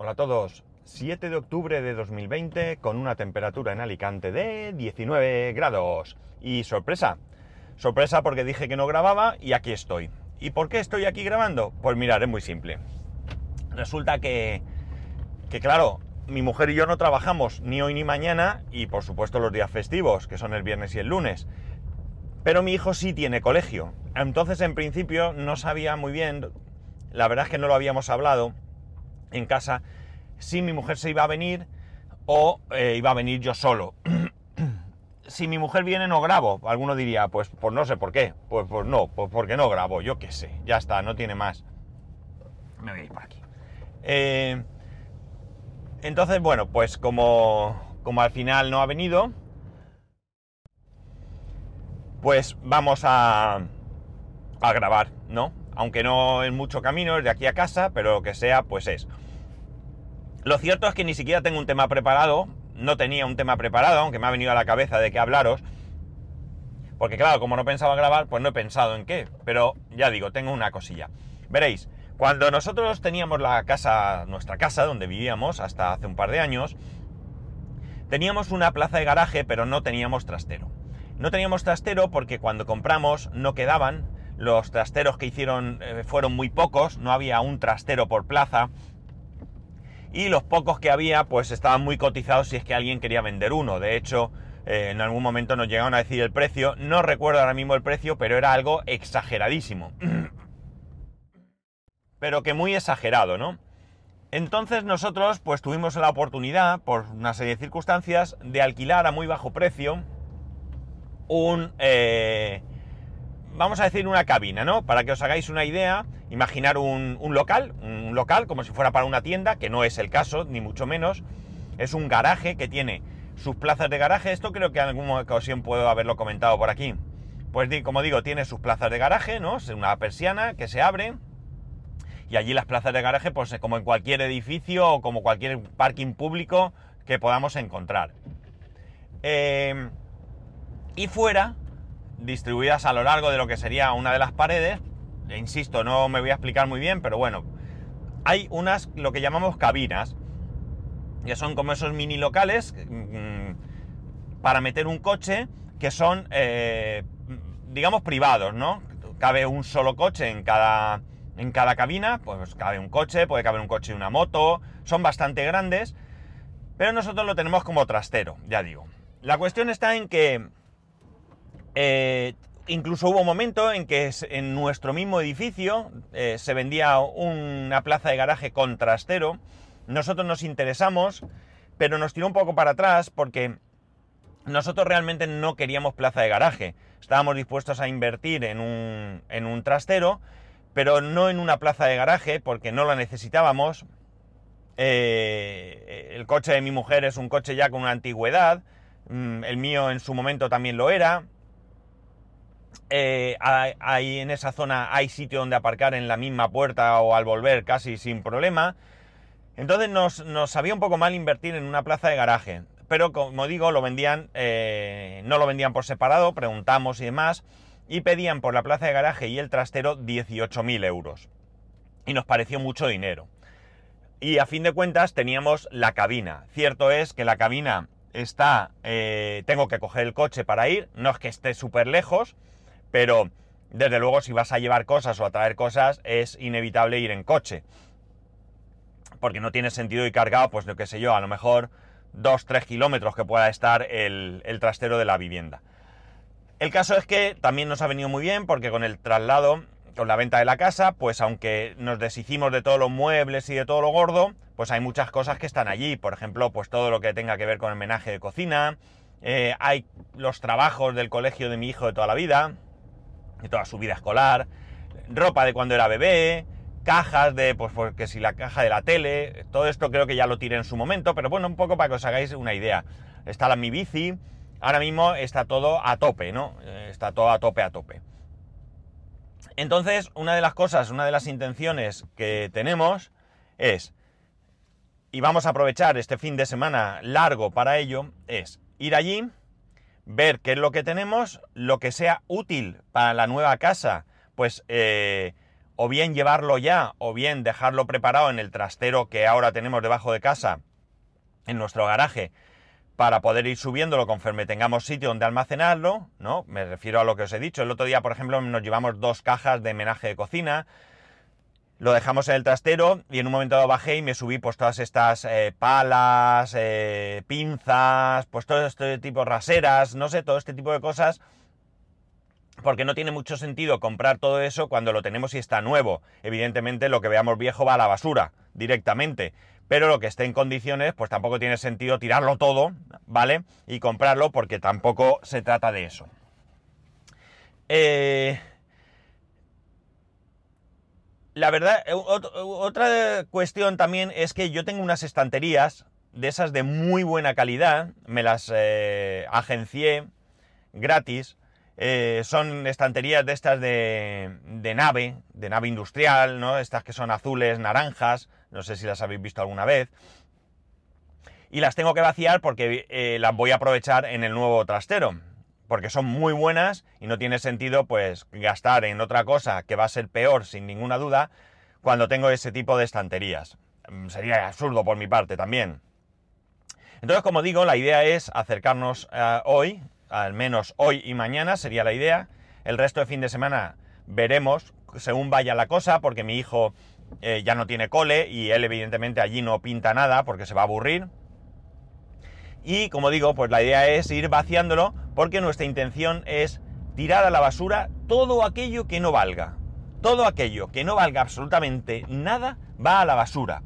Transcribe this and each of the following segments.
Hola a todos. 7 de octubre de 2020 con una temperatura en Alicante de 19 grados. Y sorpresa. Sorpresa porque dije que no grababa y aquí estoy. ¿Y por qué estoy aquí grabando? Pues mirar, es muy simple. Resulta que, que claro, mi mujer y yo no trabajamos ni hoy ni mañana y por supuesto los días festivos, que son el viernes y el lunes. Pero mi hijo sí tiene colegio. Entonces en principio no sabía muy bien, la verdad es que no lo habíamos hablado en casa, si mi mujer se iba a venir o eh, iba a venir yo solo. si mi mujer viene no grabo. Alguno diría, pues, pues no sé por qué. Pues, pues no, pues porque no grabo, yo qué sé. Ya está, no tiene más. Me voy a ir por aquí. Eh, entonces, bueno, pues como, como al final no ha venido, pues vamos a, a grabar, ¿no? Aunque no es mucho camino, es de aquí a casa, pero lo que sea, pues es. Lo cierto es que ni siquiera tengo un tema preparado, no tenía un tema preparado, aunque me ha venido a la cabeza de qué hablaros. Porque claro, como no pensaba grabar, pues no he pensado en qué. Pero ya digo, tengo una cosilla. Veréis, cuando nosotros teníamos la casa, nuestra casa, donde vivíamos hasta hace un par de años, teníamos una plaza de garaje, pero no teníamos trastero. No teníamos trastero porque cuando compramos no quedaban, los trasteros que hicieron eh, fueron muy pocos, no había un trastero por plaza, y los pocos que había pues estaban muy cotizados si es que alguien quería vender uno. De hecho, eh, en algún momento nos llegaron a decir el precio, no recuerdo ahora mismo el precio, pero era algo exageradísimo. pero que muy exagerado, ¿no? Entonces nosotros pues tuvimos la oportunidad, por una serie de circunstancias, de alquilar a muy bajo precio un... Eh, vamos a decir una cabina, ¿no? Para que os hagáis una idea, imaginar un, local, un local como si fuera para una tienda, que no es el caso, ni mucho menos. Es un garaje que tiene sus plazas de garaje. Esto creo que en alguna ocasión puedo haberlo comentado por aquí. Pues como digo, tiene sus plazas de garaje, ¿no? Es una persiana que se abre. Y allí las plazas de garaje, pues como en cualquier edificio o como cualquier parking público que podamos encontrar. Eh, y fuera distribuidas a lo largo de lo que sería una de las paredes. E insisto, no me voy a explicar muy bien, pero bueno, hay unas, lo que llamamos cabinas, que son como esos mini locales mm, para meter un coche que son, eh, digamos, privados, ¿no? Cabe un solo coche en cada, en cada cabina, pues cabe un coche, puede caber un coche y una moto, son bastante grandes, pero nosotros lo tenemos como trastero, ya digo. La cuestión está en que eh, incluso hubo un momento en que en nuestro mismo edificio eh, se vendía una plaza de garaje con trastero. Nosotros nos interesamos, pero nos tiró un poco para atrás porque nosotros realmente no queríamos plaza de garaje. Estábamos dispuestos a invertir en un, en un trastero, pero no en una plaza de garaje porque no la necesitábamos. Eh, el coche de mi mujer es un coche ya con una antigüedad. Mm, el mío en su momento también lo era eh, en esa zona hay sitio donde aparcar en la misma puerta o al volver casi sin problema. Entonces nos, sabía un poco mal invertir en una plaza de garaje. Pero como digo, lo vendían, eh, no lo vendían por separado, preguntamos y demás, y pedían por la plaza de garaje y el trastero 18.000 euros. Y nos pareció mucho dinero. Y a fin de cuentas teníamos la cabina. Cierto es que la cabina está, eh, tengo que coger el coche para ir, no es que esté súper lejos, pero desde luego si vas a llevar cosas o a traer cosas es inevitable ir en coche. Porque no tiene sentido ir cargado, pues lo que sé yo, a lo mejor 2-3 kilómetros que pueda estar el, trastero de la vivienda. El caso es que también nos ha venido muy bien porque con el traslado, con la venta de la casa, pues aunque nos deshicimos de todos los muebles y de todo lo gordo, pues hay muchas cosas que están allí. Por ejemplo, pues todo lo que tenga que ver con el menaje de cocina, eh, hay los trabajos del colegio de mi hijo de toda la vida, de toda su vida escolar, ropa de cuando era bebé, cajas de, pues, porque si la caja de la tele, todo esto creo que ya lo tiré en su momento, pero bueno, un poco para que os hagáis una idea. Está la mi bici, ahora mismo está todo a tope, ¿no? Eh, está todo a tope, a tope. Entonces, una de las cosas, una de las intenciones que tenemos es, y vamos a aprovechar este fin de semana largo para ello, es ir allí, ver qué es lo que tenemos, lo que sea útil para la nueva casa, pues eh, o bien llevarlo ya, o bien dejarlo preparado en el trastero que ahora tenemos debajo de casa, en nuestro garaje, para poder ir subiéndolo conforme tengamos sitio donde almacenarlo, ¿no? Me refiero a lo que os he dicho. El otro día, por ejemplo, nos llevamos dos cajas de menaje de cocina, lo dejamos en el trastero y en un momento bajé y me subí pues todas estas eh, palas, eh, pinzas, pues todo este tipo raseras, no sé, todo este tipo de cosas porque no tiene mucho sentido comprar todo eso cuando lo tenemos y está nuevo. Evidentemente lo que veamos viejo va a la basura directamente, pero lo que esté en condiciones pues tampoco tiene sentido tirarlo todo, ¿vale? Y comprarlo porque tampoco se trata de eso. Eh, la verdad, eh, otra cuestión también es que yo tengo unas estanterías de esas de muy buena calidad, me las eh, agencié gratis, eh, son estanterías de estas de, nave, de nave industrial, ¿no? Estas que son azules, naranjas, no sé si las habéis visto alguna vez. Y las tengo que vaciar porque las voy a aprovechar en el nuevo trastero. Porque son muy buenas y no tiene sentido pues gastar en otra cosa que va a ser peor sin ninguna duda cuando tengo ese tipo de estanterías. Mm, sería absurdo por mi parte también. Entonces, como digo, la idea es acercarnos eh, hoy al menos hoy y mañana sería la idea. El resto de fin de semana veremos según vaya la cosa, porque mi hijo eh, ya no tiene cole y él evidentemente allí no pinta nada porque se va a aburrir. Y como digo, pues la idea es ir vaciándolo porque nuestra intención es tirar a la basura todo aquello que no valga. Todo aquello que no valga absolutamente nada va a la basura.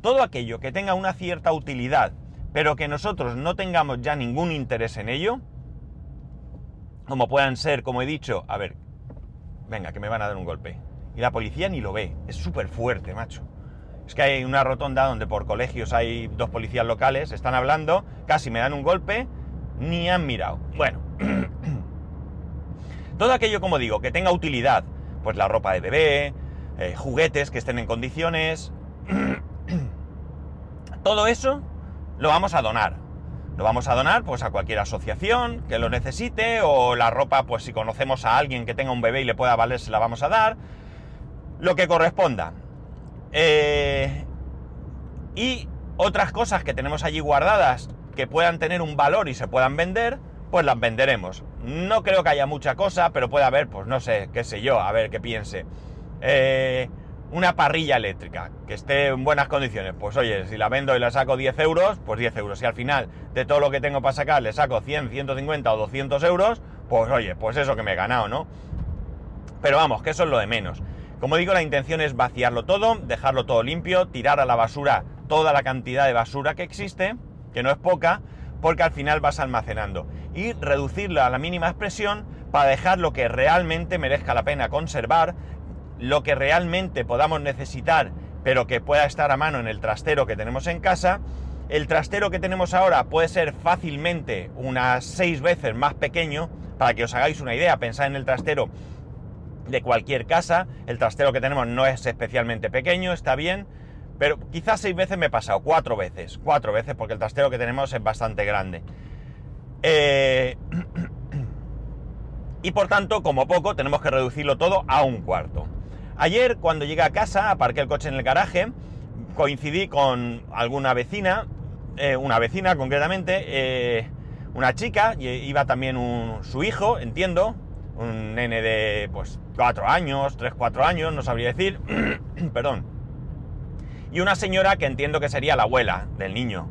Todo aquello que tenga una cierta utilidad, pero que nosotros no tengamos ya ningún interés en ello, como puedan ser, como he dicho, a ver, venga, que me van a dar un golpe. Y la policía ni lo ve, es súper fuerte, macho. Es que hay una rotonda donde por colegios hay dos policías locales, están hablando, casi me dan un golpe, ni han mirado. Bueno, todo aquello, como digo, que tenga utilidad, pues la ropa de bebé, eh, juguetes que estén en condiciones, todo eso lo vamos a donar. Lo vamos a donar pues a cualquier asociación que lo necesite o la ropa pues si conocemos a alguien que tenga un bebé y le pueda valer se la vamos a dar. Lo que corresponda. Eh, y otras cosas que tenemos allí guardadas que puedan tener un valor y se puedan vender, pues las venderemos. No creo que haya mucha cosa, pero puede haber, pues no sé, qué sé yo, a ver qué piense. Eh, una parrilla eléctrica que esté en buenas condiciones, pues oye, si la vendo y la saco 10 euros, pues 10 euros. Si al final de todo lo que tengo para sacar le saco 100, 150 o 200 euros, pues oye, pues eso que me he ganado, ¿no? Pero vamos, que eso es lo de menos. Como digo, la intención es vaciarlo todo, dejarlo todo limpio, tirar a la basura toda la cantidad de basura que existe, que no es poca, porque al final vas almacenando. Y reducirla a la mínima expresión para dejar lo que realmente merezca la pena conservar, lo que realmente podamos necesitar, pero que pueda estar a mano en el trastero que tenemos en casa. El trastero que tenemos ahora puede ser fácilmente unas seis veces más pequeño, para que os hagáis una idea, pensad en el trastero de cualquier casa, el trastero que tenemos no es especialmente pequeño, está bien, pero quizás seis veces me he pasado, cuatro veces, cuatro veces, porque el trastero que tenemos es bastante grande. Eh, y por tanto, como poco, tenemos que reducirlo todo a un cuarto. Ayer, cuando llegué a casa, aparqué el coche en el garaje, coincidí con alguna vecina, eh, una vecina concretamente, eh, una chica, y iba también su hijo, entiendo, un nene de pues 4 años, 3, 4 años, no sabría decir, perdón, y una señora que entiendo que sería la abuela del niño.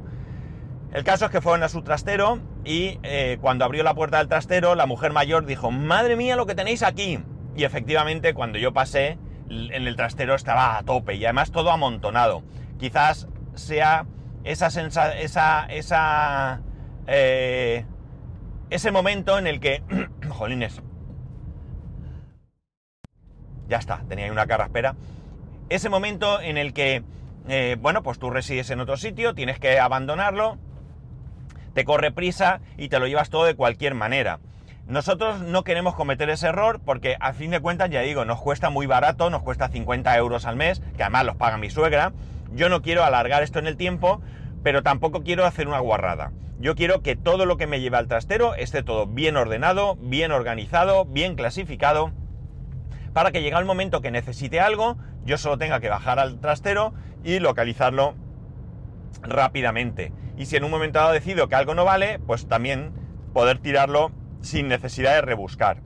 El caso es que fueron a su trastero y eh, cuando abrió la puerta del trastero, la mujer mayor dijo, madre mía lo que tenéis aquí. Y efectivamente, cuando yo pasé, en el trastero estaba a tope y además todo amontonado. Quizás sea esa esa, esa, eh, ese momento en el que, jolines, ya está, tenía ahí una carraspera, ese momento en el que, eh, bueno, pues tú resides en otro sitio, tienes que abandonarlo, te corre prisa y te lo llevas todo de cualquier manera. Nosotros no queremos cometer ese error porque a fin de cuentas, ya digo, nos cuesta muy barato, nos cuesta 50 euros al mes, que además los paga mi suegra. Yo no quiero alargar esto en el tiempo, pero tampoco quiero hacer una guarrada. Yo quiero que todo lo que me lleve al trastero esté todo bien ordenado, bien organizado, bien clasificado, para que llegue el momento que necesite algo, yo solo tenga que bajar al trastero y localizarlo rápidamente. Y si en un momento dado decido que algo no vale, pues también poder tirarlo sin necesidad de rebuscar.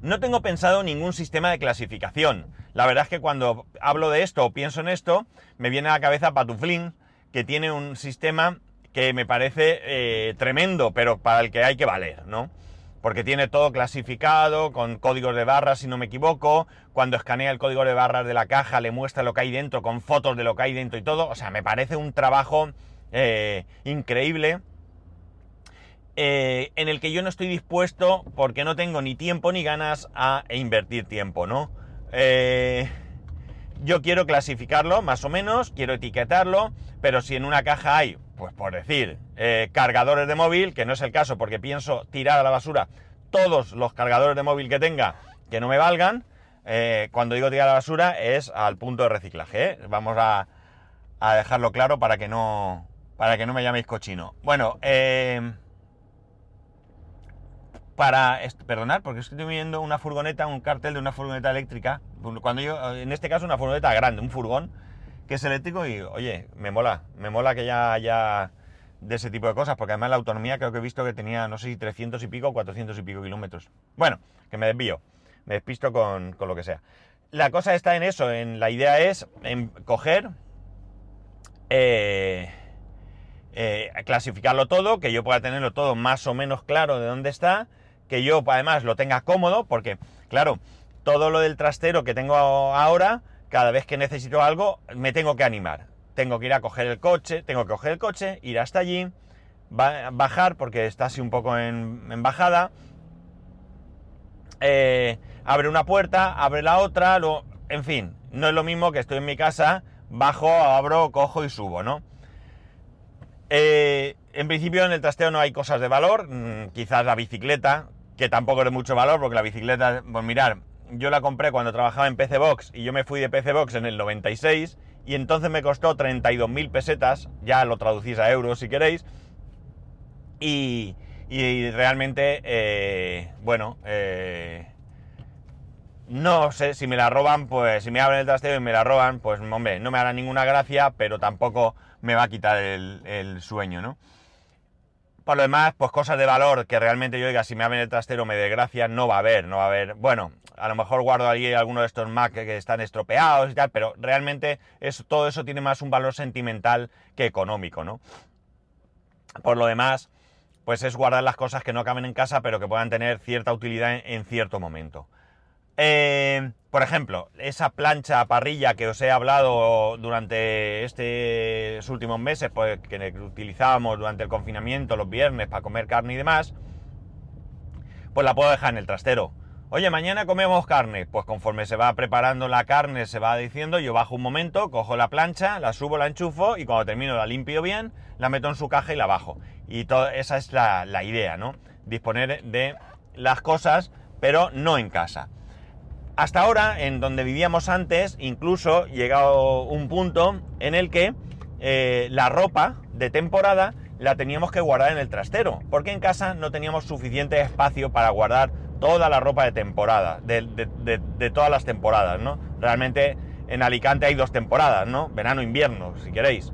No tengo pensado ningún sistema de clasificación. La verdad es que cuando hablo de esto o pienso en esto, me viene a la cabeza Patuflin, que tiene un sistema que me parece eh, tremendo, pero para el que hay que valer, ¿no? Porque tiene todo clasificado, con códigos de barras, si no me equivoco. Cuando escanea el código de barras de la caja, le muestra lo que hay dentro, con fotos de lo que hay dentro y todo. O sea, me parece un trabajo eh, increíble. Eh, en el que yo no estoy dispuesto, porque no tengo ni tiempo ni ganas a invertir tiempo, ¿no? Yo quiero clasificarlo, más o menos, quiero etiquetarlo, pero si en una caja hay pues por decir, eh, cargadores de móvil, que no es el caso porque pienso tirar a la basura todos los cargadores de móvil que tenga que no me valgan. Eh, cuando digo tirar a la basura es al punto de reciclaje. ¿eh? Vamos a, dejarlo claro para que no, para que no me llaméis cochino. Bueno, para perdonar, porque estoy viendo una furgoneta, un cartel de una furgoneta eléctrica. Cuando yo, en este caso, una furgoneta grande, un furgón que es eléctrico y, oye, me mola, me mola que ya haya de ese tipo de cosas, porque además la autonomía creo que he visto que tenía, no sé si 300 y pico o 400 y pico kilómetros. Bueno, que me desvío, me despisto con, lo que sea. La cosa está en eso, en la idea es coger, eh, eh, clasificarlo todo, que yo pueda tenerlo todo más o menos claro de dónde está, que yo además lo tenga cómodo, porque, claro, todo lo del trastero que tengo ahora, cada vez que necesito algo me tengo que animar. Tengo que ir a coger el coche, tengo que coger el coche, ir hasta allí, bajar porque está así un poco en, bajada, eh, abre una puerta, abre la otra, lo, en fin, no es lo mismo que estoy en mi casa, bajo, abro, cojo y subo, ¿no? Eh, en principio en el trasteo no hay cosas de valor, mm, quizás la bicicleta, que tampoco es de mucho valor porque la bicicleta, pues mirar, yo la compré cuando trabajaba en PC Box y yo me fui de PC Box en el 96 y entonces me costó 32.000 pesetas, ya lo traducís a euros si queréis, y, realmente, eh, bueno, eh, no sé, si me la roban, pues si me abren el trasteo y me la roban, pues hombre, no me hará ninguna gracia, pero tampoco me va a quitar el sueño, ¿no? Por lo demás, pues cosas de valor que realmente yo diga, si me abren el trastero me desgracia, no va a haber, no va a haber. Bueno, a lo mejor guardo ahí alguno de estos Mac que están estropeados y tal, pero realmente todo eso tiene más un valor sentimental que económico, ¿no? Por lo demás, pues es guardar las cosas que no caben en casa, pero que puedan tener cierta utilidad en cierto momento. Eh, por ejemplo, esa plancha parrilla que os he hablado durante estos últimos meses, pues, que utilizábamos durante el confinamiento los viernes para comer carne y demás, pues la puedo dejar en el trastero. Oye, mañana comemos carne. Pues conforme se va preparando la carne, se va diciendo, yo bajo un momento, cojo la plancha, la subo, la enchufo y cuando termino la limpio bien, la meto en su caja y la bajo. Y esa es la idea, ¿no? Disponer de las cosas, pero no en casa. Hasta ahora, en donde vivíamos antes, incluso llegado un punto en el que eh, la ropa de temporada la teníamos que guardar en el trastero, porque en casa no teníamos suficiente espacio para guardar toda la ropa de temporada, de, todas las temporadas, ¿no? Realmente en Alicante hay dos temporadas, ¿no? Verano-invierno, si queréis.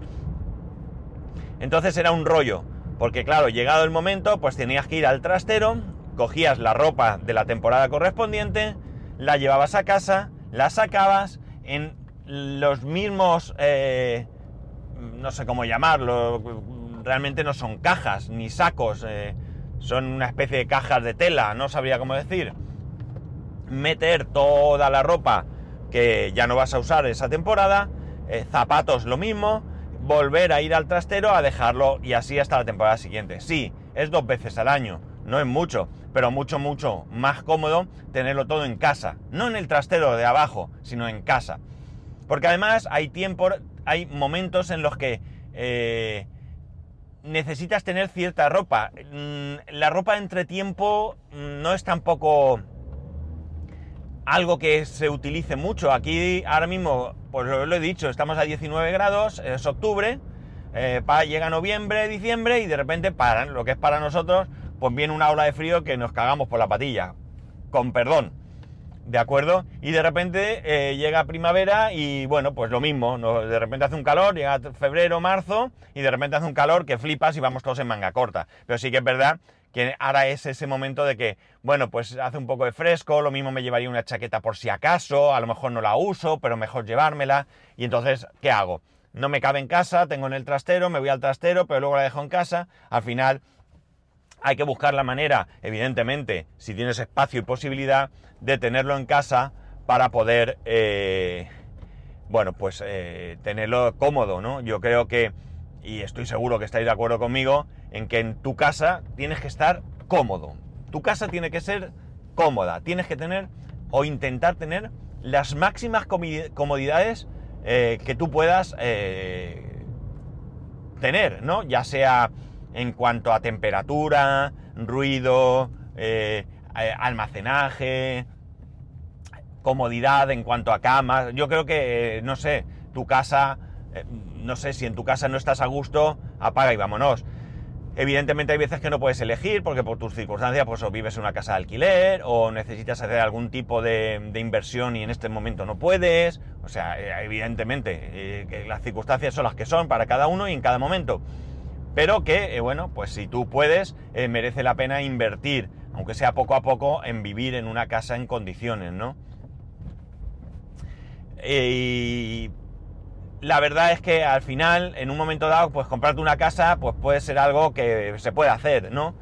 Entonces era un rollo, porque claro, llegado el momento, pues tenías que ir al trastero, cogías la ropa de la temporada correspondiente, la llevabas a casa, la sacabas en los mismos, eh, no sé cómo llamarlo, realmente no son cajas ni sacos, eh, son una especie de cajas de tela, no sabría cómo decir. Meter toda la ropa que ya no vas a usar esa temporada, eh, zapatos lo mismo, volver a ir al trastero a dejarlo y así hasta la temporada siguiente. Sí, es dos veces al año, no es mucho, pero mucho, mucho más cómodo tenerlo todo en casa, no en el trastero de abajo, sino en casa. Porque además hay tiempo, hay momentos en los que eh, necesitas tener cierta ropa. Mm, la ropa entre tiempo mm, no es tampoco algo que se utilice mucho. Aquí ahora mismo, pues lo, he dicho, estamos a 19 grados, es octubre, eh, llega noviembre, diciembre y de repente para lo que es para nosotros pues viene una ola de frío que nos cagamos por la patilla. Con perdón. ¿De acuerdo? Y de repente eh, llega primavera y bueno, pues lo mismo, ¿no? de repente hace un calor, llega febrero, marzo y de repente hace un calor que flipas y vamos todos en manga corta. Pero sí que es verdad que ahora es ese momento de que, bueno, pues hace un poco de fresco, lo mismo me llevaría una chaqueta por si acaso, a lo mejor no la uso, pero mejor llevármela. Y entonces, ¿qué hago? No me cabe en casa, tengo en el trastero, me voy al trastero, pero luego la dejo en casa. Al final hay que buscar la manera, evidentemente, si tienes espacio y posibilidad, de tenerlo en casa para poder, eh, bueno, pues eh, tenerlo cómodo, ¿no? Yo creo que, y estoy seguro que estáis de acuerdo conmigo, en que en tu casa tienes que estar cómodo. Tu casa tiene que ser cómoda, tienes que tener o intentar tener las máximas comodidades eh, que tú puedas tener, ¿no? Ya sea en cuanto a temperatura, ruido, eh, eh, almacenaje, comodidad en cuanto a camas. Yo creo que, no sé, tu casa, eh, no sé, si en tu casa no estás a gusto, apaga y vámonos. Evidentemente hay veces que no puedes elegir porque por tus circunstancias pues o vives en una casa de alquiler o necesitas hacer algún tipo de, inversión y en este momento no puedes. O sea, evidentemente las circunstancias son las que son para cada uno y en cada momento pero que, eh, bueno, pues si tú puedes, eh, merece la pena invertir, aunque sea poco a poco, en vivir en una casa en condiciones, ¿no? Y la verdad es que al final, en un momento dado, pues comprarte una casa, pues puede ser algo que se puede hacer, ¿no?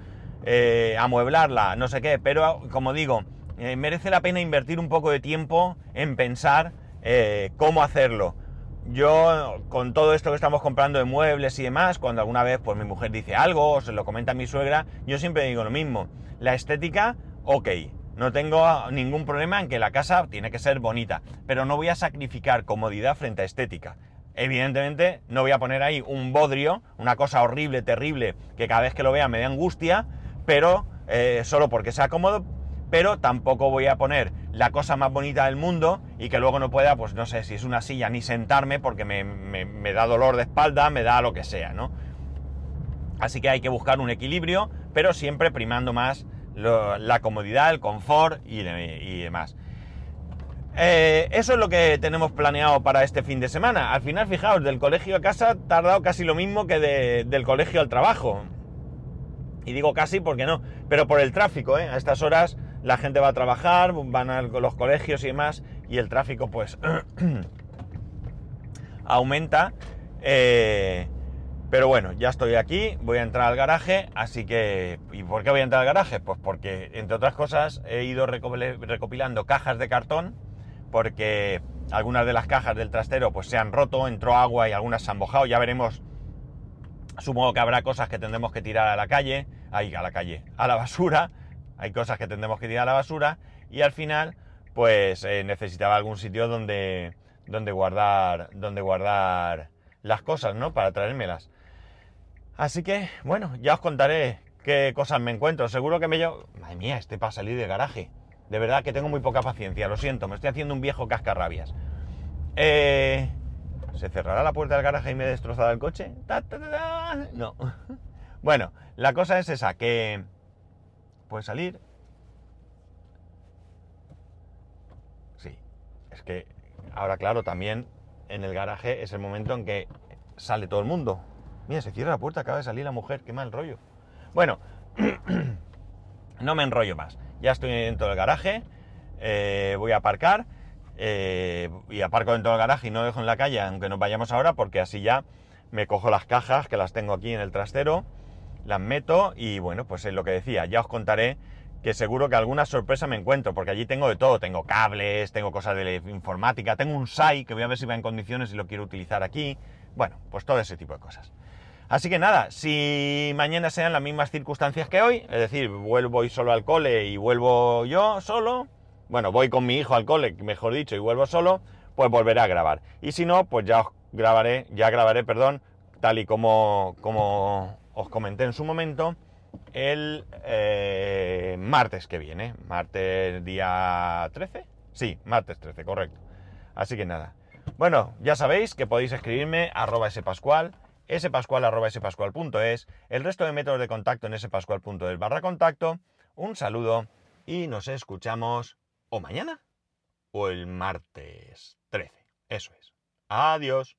Eh, amueblarla, no sé qué, pero como digo, merece la pena invertir un poco de tiempo en pensar cómo hacerlo yo, con todo esto que estamos comprando de muebles y demás, cuando alguna vez pues mi mujer dice algo o se lo comenta a mi suegra, yo siempre digo lo mismo. La estética, ok. No tengo ningún problema en que la casa tiene que ser bonita, pero no voy a sacrificar comodidad frente a estética. Evidentemente, no voy a poner ahí un bodrio, una cosa horrible, terrible, que cada vez que lo vea me dé angustia, pero eh, solo porque sea cómodo, pero tampoco voy a poner la cosa más bonita del mundo y que luego no pueda, pues no sé si es una silla, ni sentarme porque me, da dolor de espalda, me da lo que sea, ¿no? Así que hay que buscar un equilibrio, pero siempre primando más la comodidad, el confort y, demás. Eh, eso es lo que tenemos planeado para este fin de semana. Al final, fijaos, del colegio a casa ha tardado casi lo mismo que del colegio al trabajo. Y digo casi porque no, pero por el tráfico, ¿eh? A estas horas la gente va a trabajar, van a los colegios y demás, y el tráfico pues aumenta. Eh, pero bueno, ya estoy aquí, voy a entrar al garaje, así que... ¿Y por qué voy a entrar al garaje? Pues porque, entre otras cosas, he ido recopilando cajas de cartón, porque algunas de las cajas del trastero pues se han roto, entró agua y algunas se han mojado, ya veremos. Supongo que habrá cosas que tendremos que tirar a la calle, ahí a la calle, a la basura, hay cosas que tendremos que tirar a la basura y al final pues eh, necesitaba algún sitio donde, donde, guardar, donde guardar las cosas, ¿no? Para traérmelas. Así que, bueno, ya os contaré qué cosas me encuentro. Seguro que me llevo... Madre mía, este para salir de garaje. De verdad que tengo muy poca paciencia, lo siento, me estoy haciendo un viejo cascarrabias. Eh... ¿Se cerrará la puerta del garaje y me destrozará el coche? no. Bueno, la cosa es esa, que puede salir. Sí, es que ahora claro, también en el garaje es el momento en que sale todo el mundo. Mira, se cierra la puerta, acaba de salir la mujer, qué mal rollo. Bueno, no me enrollo más. Ya estoy dentro del garaje, eh, voy a aparcar eh, y aparco dentro del garaje y no dejo en la calle, aunque nos vayamos ahora, porque así ya me cojo las cajas que las tengo aquí en el trastero las meto y bueno, pues es lo que decía, ya os contaré que seguro que alguna sorpresa me encuentro, porque allí tengo de todo, tengo cables, tengo cosas de informática, tengo un SAI que voy a ver si va en condiciones y lo quiero utilizar aquí, bueno, pues todo ese tipo de cosas. Así que nada, si mañana sean las mismas circunstancias que hoy, es decir, vuelvo y solo al cole y vuelvo yo solo, bueno, voy con mi hijo al cole, mejor dicho, y vuelvo solo, pues volveré a grabar. Y si no, pues ya os grabaré, ya grabaré, perdón, tal y como, como os comenté en su momento, el eh, martes que viene, martes día 13, sí, martes 13, correcto. Así que nada. Bueno, ya sabéis que podéis escribirme arroba spascual, spascual spascual.es, el resto de métodos de contacto en spascual.es barra contacto. Un saludo y nos escuchamos o mañana o el martes 13. Eso es. Adiós.